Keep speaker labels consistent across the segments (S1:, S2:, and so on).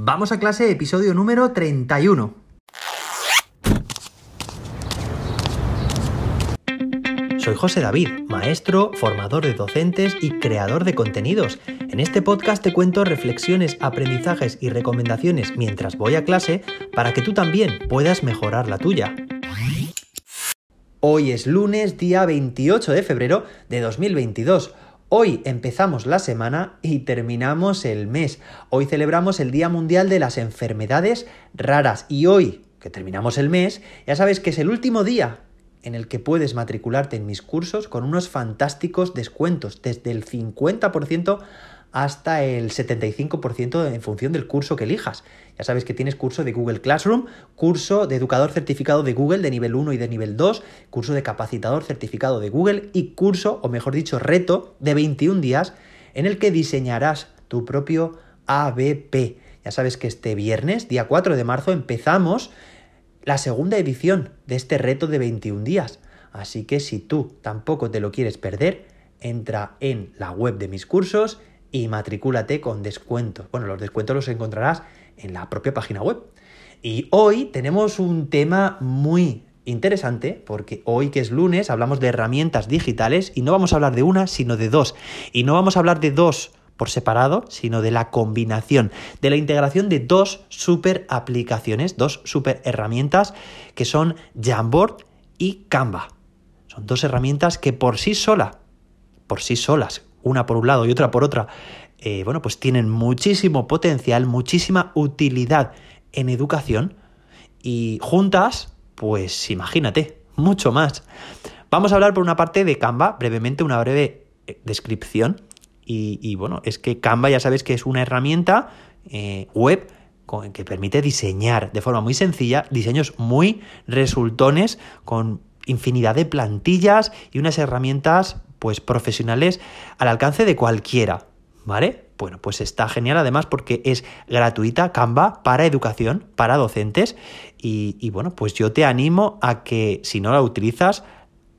S1: Vamos a clase, episodio número 31. Soy José David, maestro, formador de docentes y creador de contenidos. En este podcast te cuento reflexiones, aprendizajes y recomendaciones mientras voy a clase para que tú también puedas mejorar la tuya. Hoy es lunes, día 28 de febrero de 2022. Hoy empezamos la semana y terminamos el mes. Hoy celebramos el Día Mundial de las Enfermedades Raras y hoy, que terminamos el mes, ya sabes que es el último día en el que puedes matricularte en mis cursos con unos fantásticos descuentos, desde el 50% hasta el 75% en función del curso que elijas. Ya sabes que tienes curso de Google Classroom, curso de educador certificado de Google de nivel 1 y de nivel 2, curso de capacitador certificado de Google y curso, o mejor dicho, reto de 21 días en el que diseñarás tu propio ABP. Ya sabes que este viernes, día 4 de marzo, empezamos la segunda edición de este reto de 21 días. Así que si tú tampoco te lo quieres perder, entra en la web de mis cursos y matricúlate con descuentos. Bueno, los descuentos los encontrarás en la propia página web. Y hoy tenemos un tema muy interesante porque hoy que es lunes hablamos de herramientas digitales y no vamos a hablar de una, sino de dos. Y no vamos a hablar de dos por separado, sino de la combinación, de la integración de dos super aplicaciones, dos super herramientas que son Jamboard y Canva. Son dos herramientas que por sí sola, por sí solas, una por un lado y otra por otra, eh, bueno, pues tienen muchísimo potencial, muchísima utilidad en educación y juntas, pues imagínate, mucho más. Vamos a hablar por una parte de Canva, brevemente una breve eh, descripción. Y, bueno, es que Canva ya sabes que es una herramienta eh, web que permite diseñar de forma muy sencilla diseños muy resultones con infinidad de plantillas y unas herramientas pues profesionales al alcance de cualquiera, ¿vale? Bueno, pues está genial además porque es gratuita Canva para educación, para docentes y, bueno, pues yo te animo a que si no la utilizas,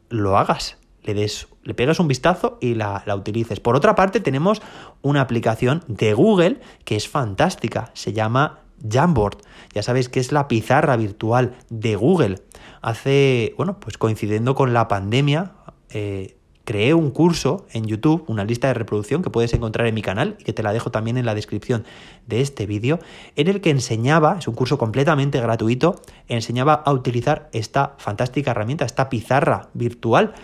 S1: lo hagas, le des, le pegas un vistazo y la, la utilices. Por otra parte, tenemos una aplicación de Google que es fantástica, se llama Jamboard. Ya sabéis que es la pizarra virtual de Google. Hace, bueno, pues coincidiendo con la pandemia, eh, creé un curso en YouTube, una lista de reproducción que puedes encontrar en mi canal y que te la dejo también en la descripción de este vídeo, en el que enseñaba, es un curso completamente gratuito, enseñaba a utilizar esta fantástica herramienta, esta pizarra virtual.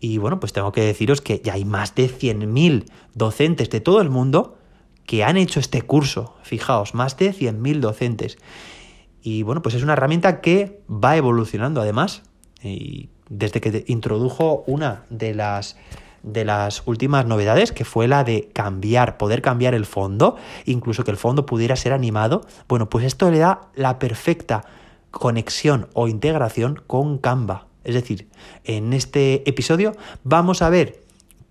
S1: Y bueno, pues tengo que deciros que ya hay más de 100.000 docentes de todo el mundo que han hecho este curso. Fijaos, más de 100.000 docentes. Y bueno, pues es una herramienta que va evolucionando además. Y desde que introdujo una de las de las últimas novedades, que fue la de cambiar, poder cambiar el fondo, incluso que el fondo pudiera ser animado, bueno, pues esto le da la perfecta conexión o integración con Canva. Es decir, en este episodio vamos a ver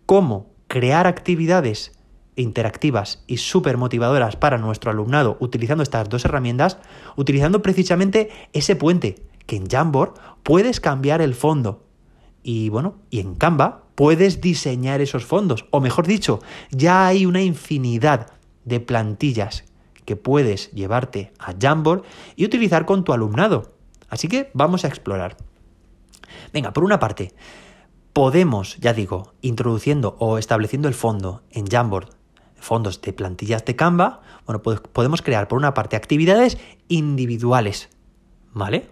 S1: cómo crear actividades interactivas y súper motivadoras para nuestro alumnado utilizando estas dos herramientas, utilizando precisamente ese puente que en Jamboard puedes cambiar el fondo. Y bueno, y en Canva puedes diseñar esos fondos. O mejor dicho, ya hay una infinidad de plantillas que puedes llevarte a Jamboard y utilizar con tu alumnado. Así que vamos a explorar. Venga, por una parte, podemos, ya digo, introduciendo o estableciendo el fondo en Jamboard, fondos de plantillas de Canva, bueno, pues podemos crear por una parte actividades individuales, ¿vale?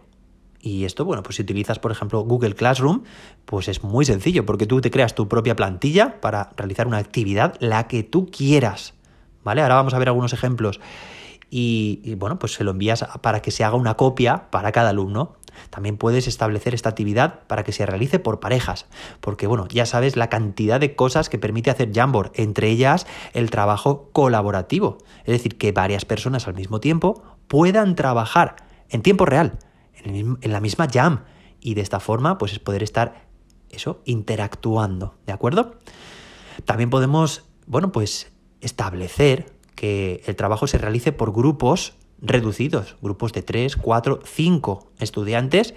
S1: Y esto, bueno, pues si utilizas, por ejemplo, Google Classroom, pues es muy sencillo, porque tú te creas tu propia plantilla para realizar una actividad, la que tú quieras. ¿Vale? Ahora vamos a ver algunos ejemplos. Y, bueno, pues se lo envías para que se haga una copia para cada alumno. También puedes establecer esta actividad para que se realice por parejas, porque bueno, ya sabes la cantidad de cosas que permite hacer Jamboard, entre ellas el trabajo colaborativo, es decir, que varias personas al mismo tiempo puedan trabajar en tiempo real en, la misma jam y de esta forma pues es poder estar eso interactuando, ¿de acuerdo? También podemos, bueno, pues establecer que el trabajo se realice por grupos reducidos, grupos de 3, 4, 5 estudiantes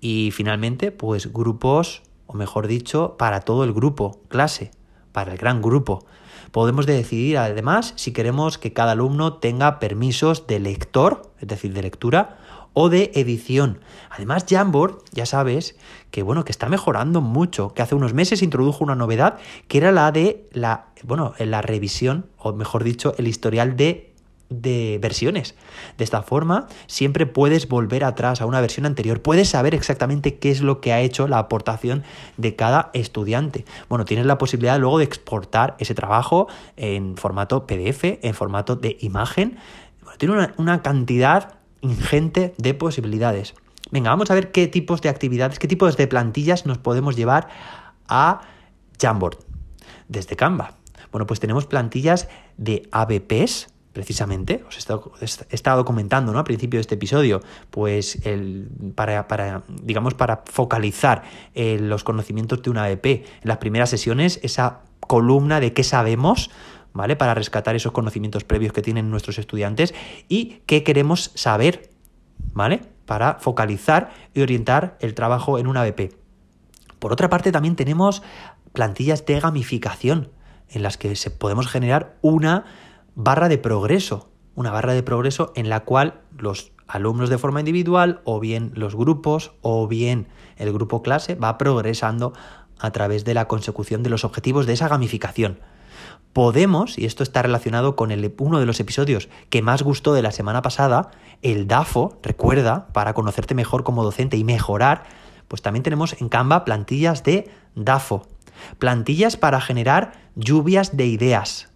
S1: y finalmente pues grupos, o mejor dicho, para todo el grupo, clase, para el gran grupo. Podemos decidir además si queremos que cada alumno tenga permisos de lector, es decir, de lectura, o de edición. Además, Jamboard, ya sabes, que bueno, que está mejorando mucho, que hace unos meses introdujo una novedad que era la de la, bueno, la revisión, o mejor dicho, el historial de de versiones. De esta forma, siempre puedes volver atrás a una versión anterior, puedes saber exactamente qué es lo que ha hecho la aportación de cada estudiante. Bueno, tienes la posibilidad luego de exportar ese trabajo en formato PDF, en formato de imagen. tiene una, una cantidad ingente de posibilidades. Venga, vamos a ver qué tipos de actividades, qué tipos de plantillas nos podemos llevar a Jamboard desde Canva. Bueno, pues tenemos plantillas de ABPs, precisamente, os he estado, comentando ¿no? al principio de este episodio, pues el, para, digamos, para focalizar eh, los conocimientos de una ABP. En las primeras sesiones, esa columna de qué sabemos, ¿vale? Para rescatar esos conocimientos previos que tienen nuestros estudiantes y qué queremos saber, ¿vale? Para focalizar y orientar el trabajo en una BP. Por otra parte, también tenemos plantillas de gamificación en las que se podemos generar una barra de progreso, una barra de progreso en la cual los alumnos de forma individual o bien los grupos o bien el grupo clase va progresando a través de la consecución de los objetivos de esa gamificación podemos, y esto está relacionado con el, uno de los episodios que más gustó de la semana pasada, el DAFO, recuerda, para conocerte mejor como docente y mejorar, pues también tenemos en Canva plantillas de DAFO, plantillas para generar lluvias de ideas,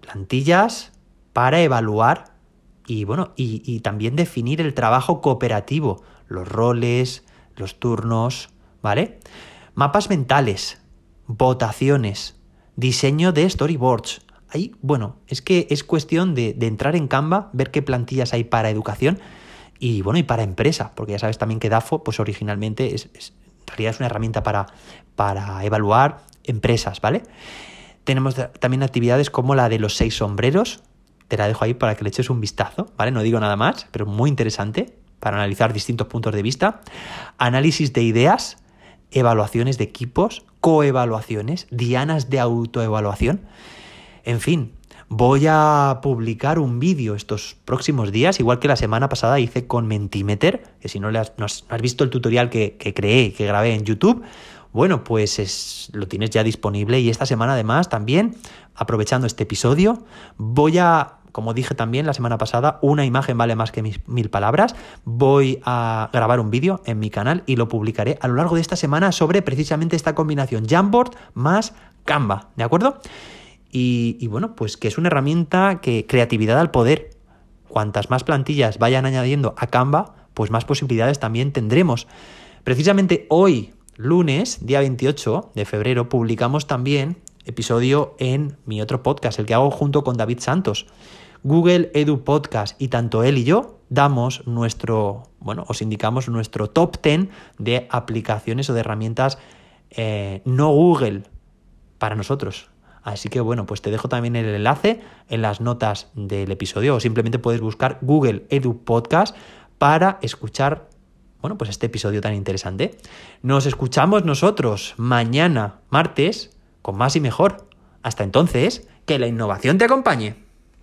S1: plantillas para evaluar y bueno, y, y también definir el trabajo cooperativo, los roles, los turnos, ¿vale? Mapas mentales, votaciones, Diseño de storyboards. Ahí, bueno, es que es cuestión de, entrar en Canva, ver qué plantillas hay para educación y bueno, y para empresa, porque ya sabes también que DAFO, pues originalmente es, en realidad es una herramienta para, para evaluar empresas, ¿vale? Tenemos también actividades como la de los seis sombreros, te la dejo ahí para que le eches un vistazo, ¿vale? No digo nada más, pero muy interesante para analizar distintos puntos de vista. Análisis de ideas, evaluaciones de equipos, coevaluaciones, dianas de autoevaluación. En fin, voy a publicar un vídeo estos próximos días, igual que la semana pasada hice con Mentimeter, que si no, le has, visto el tutorial que, que creé, que grabé en YouTube, bueno, pues es, lo tienes ya disponible y esta semana además también, aprovechando este episodio, voy a como dije también la semana pasada, una imagen vale más que mil palabras. Voy a grabar un vídeo en mi canal y lo publicaré a lo largo de esta semana sobre precisamente esta combinación Jamboard más Canva, ¿de acuerdo? Y, bueno, pues que es una herramienta que creatividad al poder. Cuantas más plantillas vayan añadiendo a Canva, pues más posibilidades también tendremos. Precisamente hoy, lunes, día 28 de febrero, publicamos también episodio en mi otro podcast, el que hago junto con David Santos. Google Edu Podcast y tanto él y yo damos nuestro, bueno, os indicamos nuestro top 10 de aplicaciones o de herramientas eh, no Google para nosotros. Así que bueno, pues te dejo también el enlace en las notas del episodio o simplemente puedes buscar Google Edu Podcast para escuchar, bueno, pues este episodio tan interesante. Nos escuchamos nosotros mañana, martes, con más y mejor. Hasta entonces, que la innovación te acompañe.